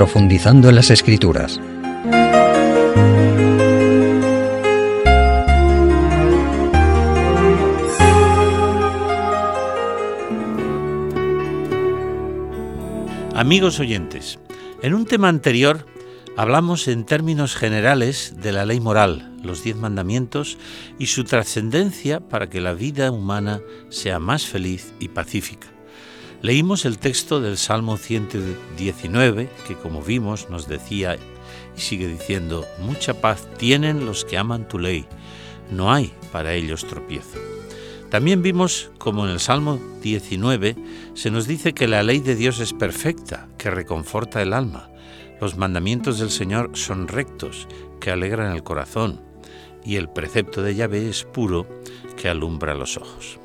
profundizando en las escrituras. Amigos oyentes, en un tema anterior hablamos en términos generales de la ley moral, los diez mandamientos y su trascendencia para que la vida humana sea más feliz y pacífica. Leímos el texto del Salmo 119, que como vimos nos decía y sigue diciendo, mucha paz tienen los que aman tu ley, no hay para ellos tropiezo. También vimos como en el Salmo 19 se nos dice que la ley de Dios es perfecta, que reconforta el alma. Los mandamientos del Señor son rectos, que alegran el corazón, y el precepto de Yahvé es puro, que alumbra los ojos.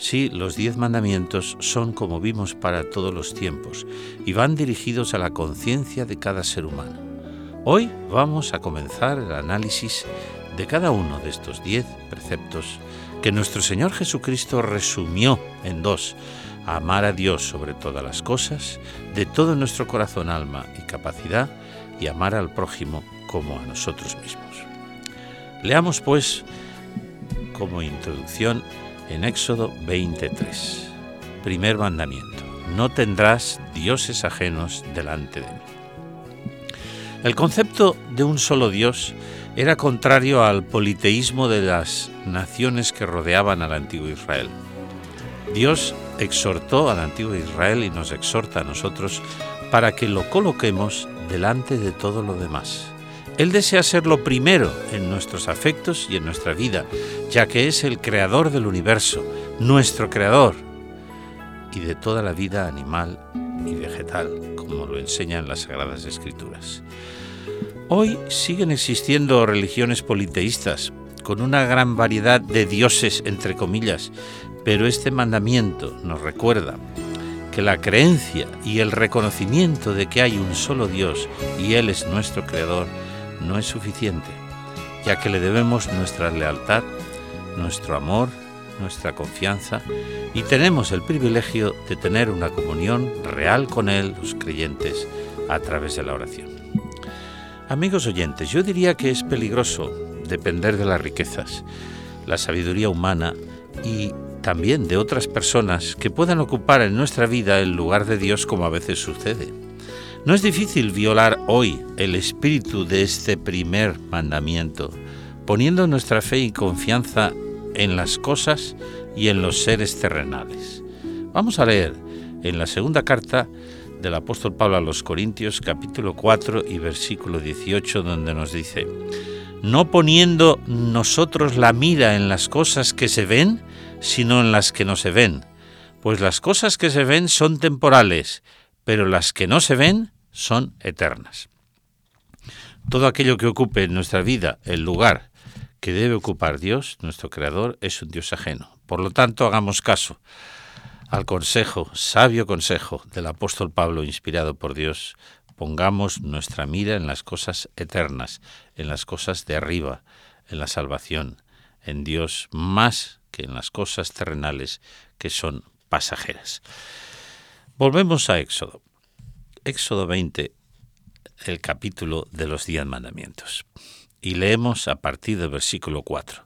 Sí, los diez mandamientos son, como vimos, para todos los tiempos, y van dirigidos a la conciencia de cada ser humano. Hoy vamos a comenzar el análisis de cada uno de estos diez preceptos que nuestro Señor Jesucristo resumió en dos, amar a Dios sobre todas las cosas, de todo nuestro corazón, alma y capacidad, y amar al prójimo como a nosotros mismos. Leamos pues como introducción en Éxodo 23, primer mandamiento, no tendrás dioses ajenos delante de mí. El concepto de un solo Dios era contrario al politeísmo de las naciones que rodeaban al antiguo Israel. Dios exhortó al antiguo Israel y nos exhorta a nosotros para que lo coloquemos delante de todo lo demás. Él desea ser lo primero en nuestros afectos y en nuestra vida, ya que es el creador del universo, nuestro creador, y de toda la vida animal y vegetal, como lo enseñan las Sagradas Escrituras. Hoy siguen existiendo religiones politeístas, con una gran variedad de dioses, entre comillas, pero este mandamiento nos recuerda que la creencia y el reconocimiento de que hay un solo Dios y Él es nuestro Creador no es suficiente, ya que le debemos nuestra lealtad, nuestro amor, nuestra confianza y tenemos el privilegio de tener una comunión real con Él, los creyentes, a través de la oración. Amigos oyentes, yo diría que es peligroso depender de las riquezas, la sabiduría humana y también de otras personas que puedan ocupar en nuestra vida el lugar de Dios como a veces sucede. No es difícil violar hoy el espíritu de este primer mandamiento, poniendo nuestra fe y confianza en las cosas y en los seres terrenales. Vamos a leer en la segunda carta del apóstol Pablo a los Corintios capítulo 4 y versículo 18 donde nos dice, no poniendo nosotros la mira en las cosas que se ven, sino en las que no se ven, pues las cosas que se ven son temporales, pero las que no se ven son eternas. Todo aquello que ocupe en nuestra vida el lugar que debe ocupar Dios, nuestro Creador, es un Dios ajeno. Por lo tanto, hagamos caso al consejo, sabio consejo del apóstol Pablo inspirado por Dios, pongamos nuestra mira en las cosas eternas, en las cosas de arriba, en la salvación, en Dios más que en las cosas terrenales que son pasajeras. Volvemos a Éxodo. Éxodo 20, el capítulo de los diez mandamientos. Y leemos a partir del versículo 4.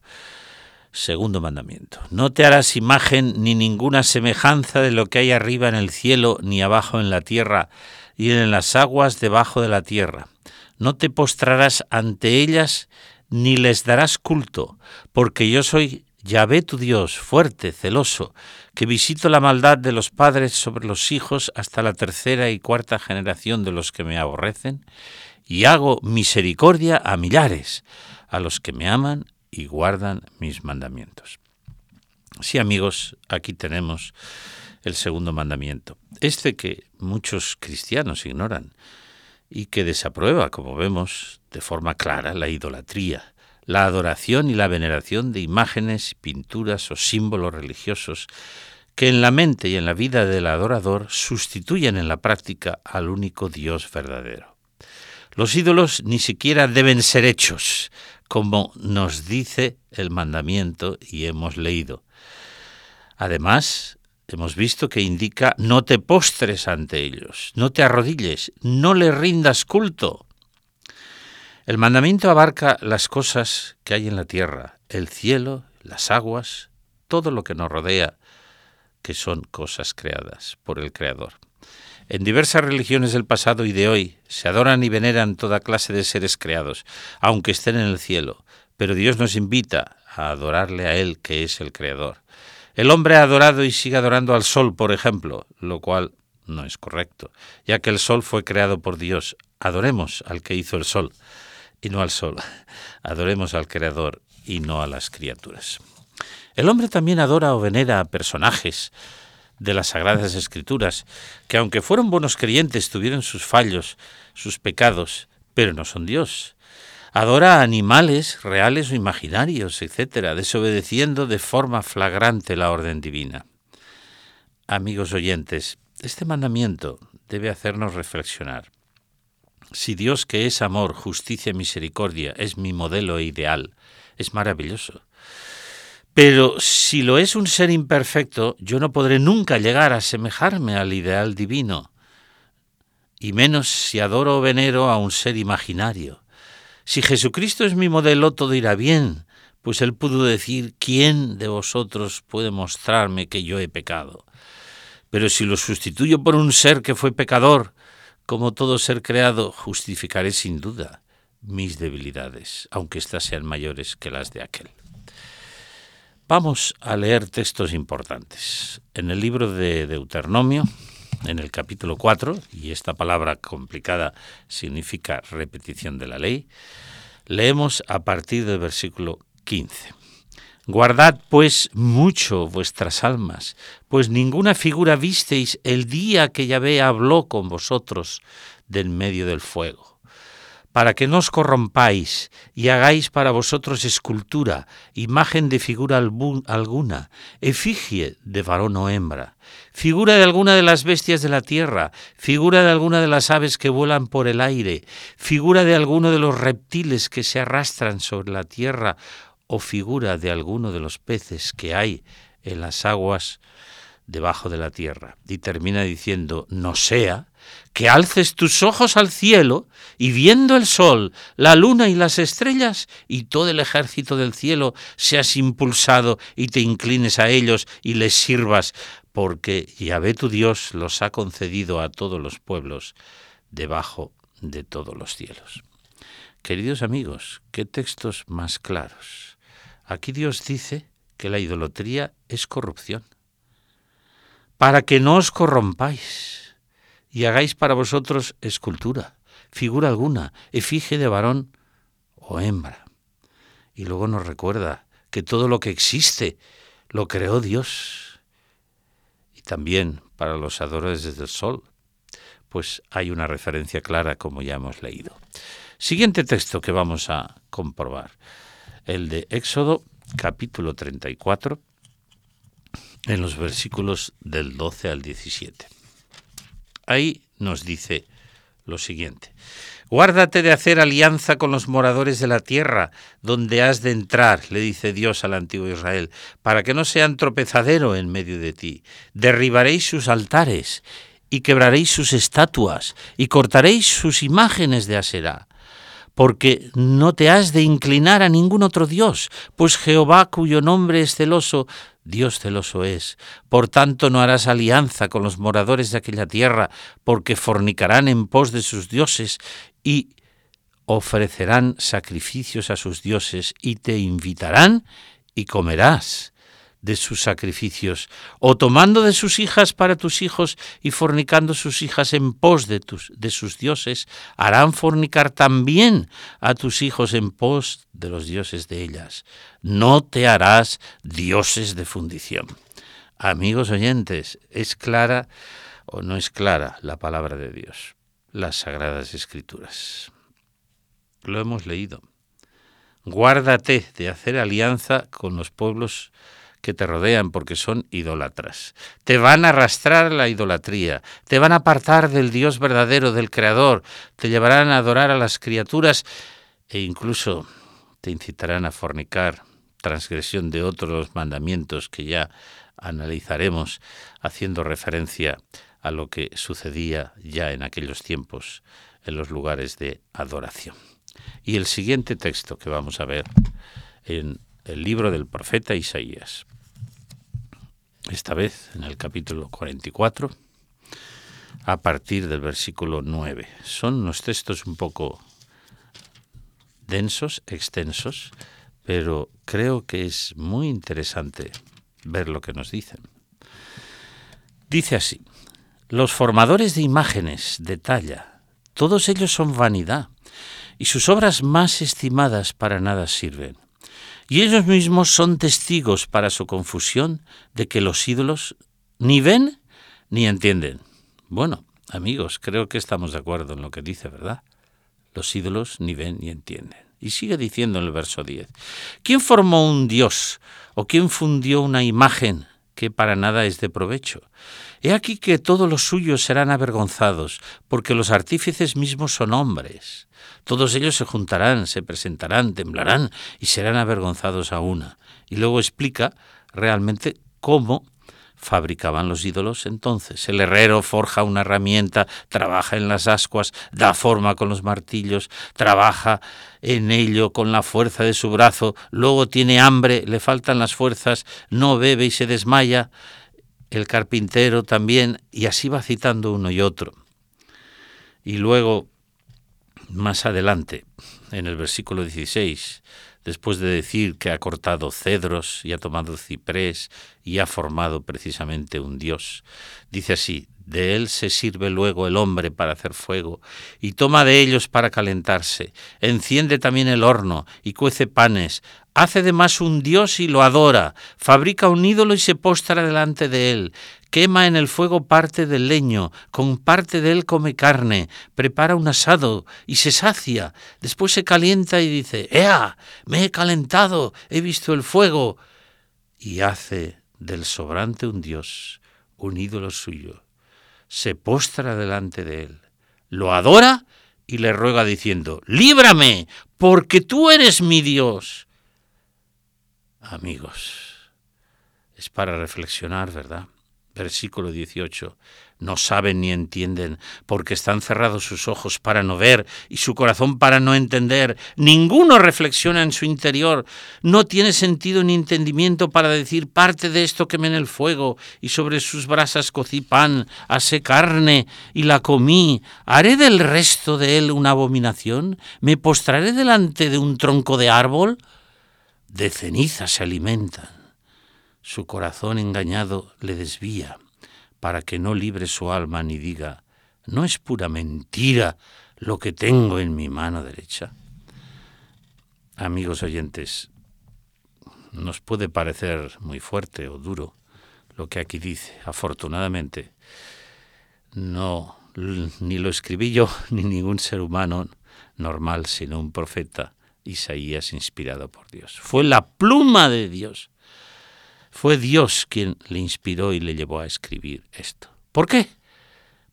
Segundo mandamiento. No te harás imagen ni ninguna semejanza de lo que hay arriba en el cielo, ni abajo en la tierra, y en las aguas debajo de la tierra. No te postrarás ante ellas, ni les darás culto, porque yo soy Yahvé tu Dios, fuerte, celoso, que visito la maldad de los padres sobre los hijos hasta la tercera y cuarta generación de los que me aborrecen, y hago misericordia a millares, a los que me aman y guardan mis mandamientos. Sí, amigos, aquí tenemos el segundo mandamiento, este que muchos cristianos ignoran y que desaprueba, como vemos, de forma clara la idolatría, la adoración y la veneración de imágenes, pinturas o símbolos religiosos que en la mente y en la vida del adorador sustituyen en la práctica al único Dios verdadero. Los ídolos ni siquiera deben ser hechos, como nos dice el mandamiento y hemos leído. Además, hemos visto que indica no te postres ante ellos, no te arrodilles, no le rindas culto. El mandamiento abarca las cosas que hay en la tierra, el cielo, las aguas, todo lo que nos rodea, que son cosas creadas por el Creador. En diversas religiones del pasado y de hoy se adoran y veneran toda clase de seres creados, aunque estén en el cielo, pero Dios nos invita a adorarle a Él, que es el Creador. El hombre ha adorado y sigue adorando al sol, por ejemplo, lo cual no es correcto, ya que el sol fue creado por Dios. Adoremos al que hizo el sol y no al sol. Adoremos al Creador y no a las criaturas. El hombre también adora o venera a personajes de las Sagradas Escrituras, que aunque fueron buenos creyentes, tuvieron sus fallos, sus pecados, pero no son Dios. Adora a animales reales o imaginarios, etc., desobedeciendo de forma flagrante la orden divina. Amigos oyentes, este mandamiento debe hacernos reflexionar. Si Dios que es amor, justicia y misericordia es mi modelo e ideal, es maravilloso. Pero si lo es un ser imperfecto, yo no podré nunca llegar a asemejarme al ideal divino, y menos si adoro o venero a un ser imaginario. Si Jesucristo es mi modelo, todo irá bien, pues él pudo decir, ¿quién de vosotros puede mostrarme que yo he pecado? Pero si lo sustituyo por un ser que fue pecador, como todo ser creado, justificaré sin duda mis debilidades, aunque éstas sean mayores que las de aquel. Vamos a leer textos importantes. En el libro de Deuteronomio, en el capítulo 4, y esta palabra complicada significa repetición de la ley, leemos a partir del versículo 15. Guardad pues mucho vuestras almas, pues ninguna figura visteis el día que Yahvé habló con vosotros del medio del fuego, para que no os corrompáis y hagáis para vosotros escultura, imagen de figura alguna, efigie de varón o hembra, figura de alguna de las bestias de la tierra, figura de alguna de las aves que vuelan por el aire, figura de alguno de los reptiles que se arrastran sobre la tierra, o figura de alguno de los peces que hay en las aguas debajo de la tierra. Y termina diciendo, no sea que alces tus ojos al cielo y viendo el sol, la luna y las estrellas y todo el ejército del cielo seas impulsado y te inclines a ellos y les sirvas, porque Yahvé tu Dios los ha concedido a todos los pueblos debajo de todos los cielos. Queridos amigos, qué textos más claros. Aquí Dios dice que la idolatría es corrupción. Para que no os corrompáis y hagáis para vosotros escultura, figura alguna, efigie de varón o hembra. Y luego nos recuerda que todo lo que existe lo creó Dios. Y también para los adoradores del sol, pues hay una referencia clara como ya hemos leído. Siguiente texto que vamos a comprobar el de Éxodo capítulo 34, en los versículos del 12 al 17. Ahí nos dice lo siguiente. Guárdate de hacer alianza con los moradores de la tierra, donde has de entrar, le dice Dios al antiguo Israel, para que no sean tropezadero en medio de ti. Derribaréis sus altares y quebraréis sus estatuas y cortaréis sus imágenes de Aserá porque no te has de inclinar a ningún otro Dios, pues Jehová cuyo nombre es celoso, Dios celoso es. Por tanto no harás alianza con los moradores de aquella tierra, porque fornicarán en pos de sus dioses y ofrecerán sacrificios a sus dioses y te invitarán y comerás de sus sacrificios, o tomando de sus hijas para tus hijos y fornicando sus hijas en pos de, tus, de sus dioses, harán fornicar también a tus hijos en pos de los dioses de ellas. No te harás dioses de fundición. Amigos oyentes, ¿es clara o no es clara la palabra de Dios? Las sagradas escrituras. Lo hemos leído. Guárdate de hacer alianza con los pueblos que te rodean porque son idólatras. Te van a arrastrar la idolatría, te van a apartar del Dios verdadero, del Creador, te llevarán a adorar a las criaturas e incluso te incitarán a fornicar, transgresión de otros mandamientos que ya analizaremos haciendo referencia a lo que sucedía ya en aquellos tiempos en los lugares de adoración. Y el siguiente texto que vamos a ver en el libro del profeta Isaías, esta vez en el capítulo 44, a partir del versículo 9. Son unos textos un poco densos, extensos, pero creo que es muy interesante ver lo que nos dicen. Dice así, los formadores de imágenes de talla, todos ellos son vanidad, y sus obras más estimadas para nada sirven. Y ellos mismos son testigos para su confusión de que los ídolos ni ven ni entienden. Bueno, amigos, creo que estamos de acuerdo en lo que dice, ¿verdad? Los ídolos ni ven ni entienden. Y sigue diciendo en el verso 10, ¿quién formó un dios o quién fundió una imagen que para nada es de provecho? He aquí que todos los suyos serán avergonzados, porque los artífices mismos son hombres. Todos ellos se juntarán, se presentarán, temblarán y serán avergonzados a una. Y luego explica realmente cómo fabricaban los ídolos entonces. El herrero forja una herramienta, trabaja en las ascuas, da forma con los martillos, trabaja en ello con la fuerza de su brazo, luego tiene hambre, le faltan las fuerzas, no bebe y se desmaya. El carpintero también, y así va citando uno y otro. Y luego más adelante, en el versículo 16, después de decir que ha cortado cedros y ha tomado ciprés y ha formado precisamente un dios, dice así, de él se sirve luego el hombre para hacer fuego, y toma de ellos para calentarse, enciende también el horno, y cuece panes, hace de más un dios y lo adora, fabrica un ídolo y se postra delante de él, quema en el fuego parte del leño, con parte de él come carne, prepara un asado y se sacia, después se calienta y dice, ¡Ea! Me he calentado, he visto el fuego, y hace del sobrante un dios, un ídolo suyo, se postra delante de él, lo adora y le ruega diciendo, líbrame, porque tú eres mi Dios. Amigos, es para reflexionar, ¿verdad? versículo 18, no saben ni entienden, porque están cerrados sus ojos para no ver y su corazón para no entender. Ninguno reflexiona en su interior, no tiene sentido ni entendimiento para decir parte de esto quemé en el fuego y sobre sus brasas cocí pan, asé carne y la comí. ¿Haré del resto de él una abominación? ¿Me postraré delante de un tronco de árbol? De ceniza se alimentan su corazón engañado le desvía, para que no libre su alma ni diga, ¿no es pura mentira lo que tengo en mi mano derecha? Amigos oyentes, nos puede parecer muy fuerte o duro lo que aquí dice. Afortunadamente, no, ni lo escribí yo, ni ningún ser humano normal, sino un profeta, Isaías, inspirado por Dios. Fue la pluma de Dios fue Dios quien le inspiró y le llevó a escribir esto. ¿Por qué?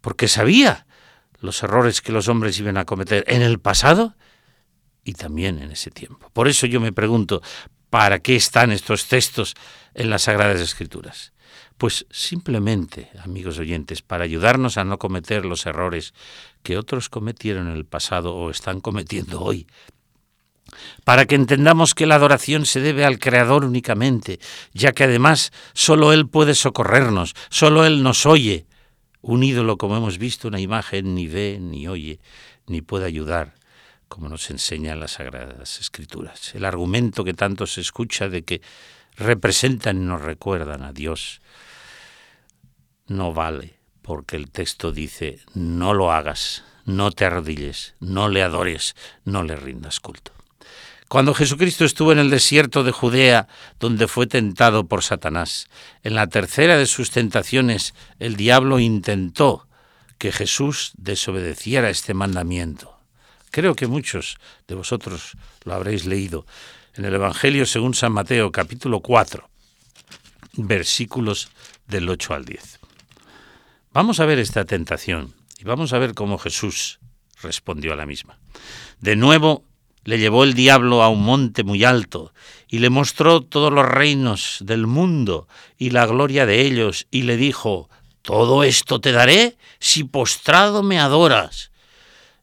Porque sabía los errores que los hombres iban a cometer en el pasado y también en ese tiempo. Por eso yo me pregunto, ¿para qué están estos textos en las Sagradas Escrituras? Pues simplemente, amigos oyentes, para ayudarnos a no cometer los errores que otros cometieron en el pasado o están cometiendo hoy para que entendamos que la adoración se debe al Creador únicamente, ya que además solo Él puede socorrernos, solo Él nos oye. Un ídolo, como hemos visto, una imagen ni ve, ni oye, ni puede ayudar, como nos enseñan las Sagradas Escrituras. El argumento que tanto se escucha de que representan y nos recuerdan a Dios no vale, porque el texto dice, no lo hagas, no te arrodilles, no le adores, no le rindas culto. Cuando Jesucristo estuvo en el desierto de Judea, donde fue tentado por Satanás, en la tercera de sus tentaciones, el diablo intentó que Jesús desobedeciera este mandamiento. Creo que muchos de vosotros lo habréis leído en el Evangelio según San Mateo capítulo 4, versículos del 8 al 10. Vamos a ver esta tentación y vamos a ver cómo Jesús respondió a la misma. De nuevo le llevó el diablo a un monte muy alto y le mostró todos los reinos del mundo y la gloria de ellos y le dijo, todo esto te daré si postrado me adoras.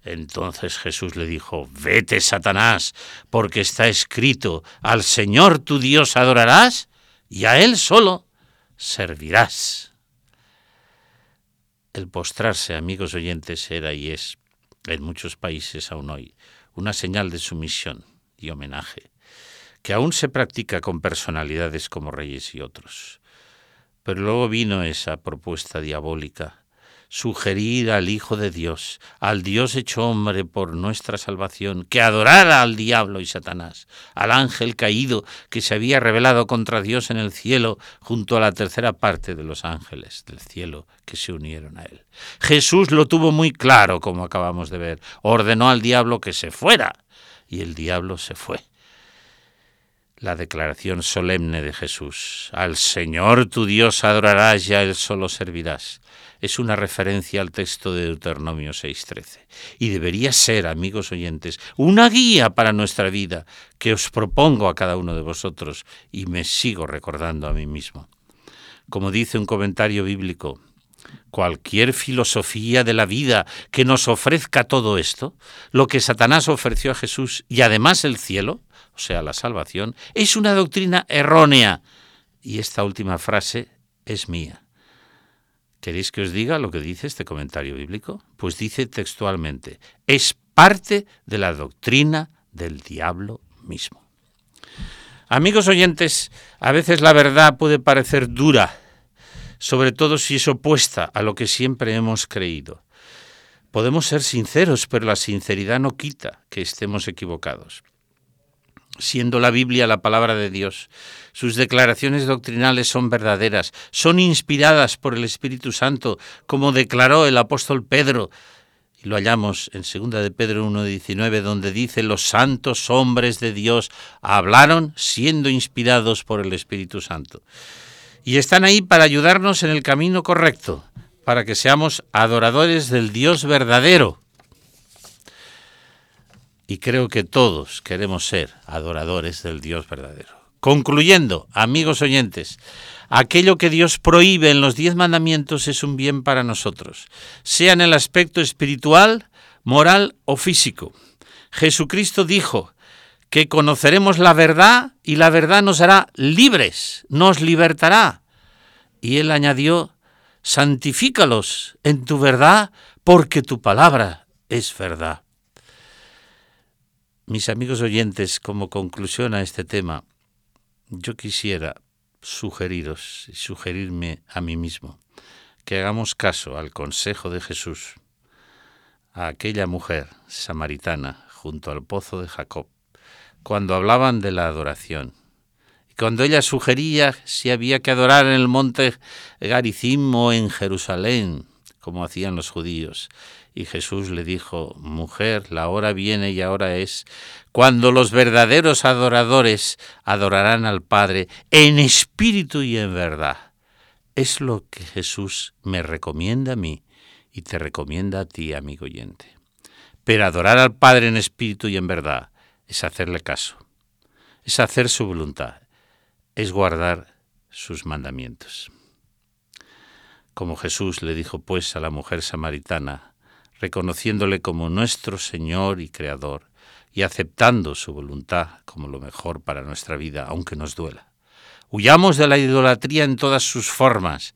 Entonces Jesús le dijo, vete, Satanás, porque está escrito, al Señor tu Dios adorarás y a Él solo servirás. El postrarse, amigos oyentes, era y es, en muchos países aún hoy, una señal de sumisión y homenaje, que aún se practica con personalidades como reyes y otros. Pero luego vino esa propuesta diabólica sugerir al Hijo de Dios, al Dios hecho hombre por nuestra salvación, que adorara al diablo y Satanás, al ángel caído que se había rebelado contra Dios en el cielo junto a la tercera parte de los ángeles del cielo que se unieron a él. Jesús lo tuvo muy claro, como acabamos de ver, ordenó al diablo que se fuera, y el diablo se fue la declaración solemne de Jesús. Al Señor tu Dios adorarás y a Él solo servirás. Es una referencia al texto de Deuteronomio 6.13. Y debería ser, amigos oyentes, una guía para nuestra vida que os propongo a cada uno de vosotros y me sigo recordando a mí mismo. Como dice un comentario bíblico, cualquier filosofía de la vida que nos ofrezca todo esto, lo que Satanás ofreció a Jesús y además el cielo, o sea, la salvación, es una doctrina errónea. Y esta última frase es mía. ¿Queréis que os diga lo que dice este comentario bíblico? Pues dice textualmente, es parte de la doctrina del diablo mismo. Amigos oyentes, a veces la verdad puede parecer dura, sobre todo si es opuesta a lo que siempre hemos creído. Podemos ser sinceros, pero la sinceridad no quita que estemos equivocados siendo la Biblia la palabra de Dios. Sus declaraciones doctrinales son verdaderas, son inspiradas por el Espíritu Santo, como declaró el apóstol Pedro. Y lo hallamos en 2 de Pedro 1.19, donde dice, los santos hombres de Dios hablaron siendo inspirados por el Espíritu Santo. Y están ahí para ayudarnos en el camino correcto, para que seamos adoradores del Dios verdadero y creo que todos queremos ser adoradores del Dios verdadero. Concluyendo, amigos oyentes, aquello que Dios prohíbe en los diez mandamientos es un bien para nosotros, sea en el aspecto espiritual, moral o físico. Jesucristo dijo que conoceremos la verdad y la verdad nos hará libres, nos libertará. Y él añadió, santifícalos en tu verdad porque tu palabra es verdad. Mis amigos oyentes, como conclusión a este tema, yo quisiera sugeriros y sugerirme a mí mismo que hagamos caso al consejo de Jesús a aquella mujer samaritana junto al pozo de Jacob, cuando hablaban de la adoración, y cuando ella sugería si había que adorar en el monte Garizim o en Jerusalén, como hacían los judíos, y Jesús le dijo, Mujer, la hora viene y ahora es, cuando los verdaderos adoradores adorarán al Padre en espíritu y en verdad. Es lo que Jesús me recomienda a mí y te recomienda a ti, amigo oyente. Pero adorar al Padre en espíritu y en verdad es hacerle caso, es hacer su voluntad, es guardar sus mandamientos. Como Jesús le dijo pues a la mujer samaritana, reconociéndole como nuestro Señor y Creador y aceptando su voluntad como lo mejor para nuestra vida, aunque nos duela. Huyamos de la idolatría en todas sus formas,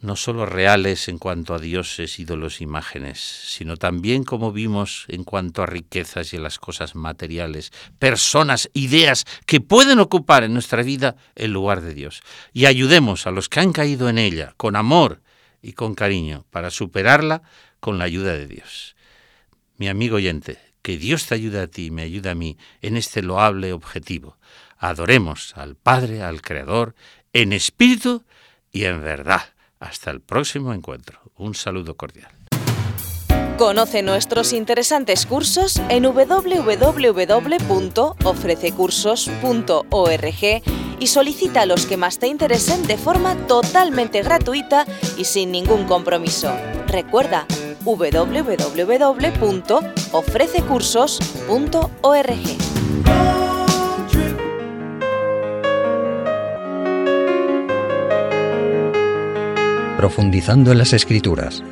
no solo reales en cuanto a dioses, ídolos, imágenes, sino también como vimos en cuanto a riquezas y a las cosas materiales, personas, ideas que pueden ocupar en nuestra vida el lugar de Dios. Y ayudemos a los que han caído en ella con amor y con cariño para superarla con la ayuda de Dios. Mi amigo oyente, que Dios te ayude a ti y me ayude a mí en este loable objetivo. Adoremos al Padre, al Creador, en espíritu y en verdad. Hasta el próximo encuentro. Un saludo cordial. Conoce nuestros interesantes cursos en www.ofrececursos.org y solicita a los que más te interesen de forma totalmente gratuita y sin ningún compromiso. Recuerda www.ofrececursos.org. Profundizando en las escrituras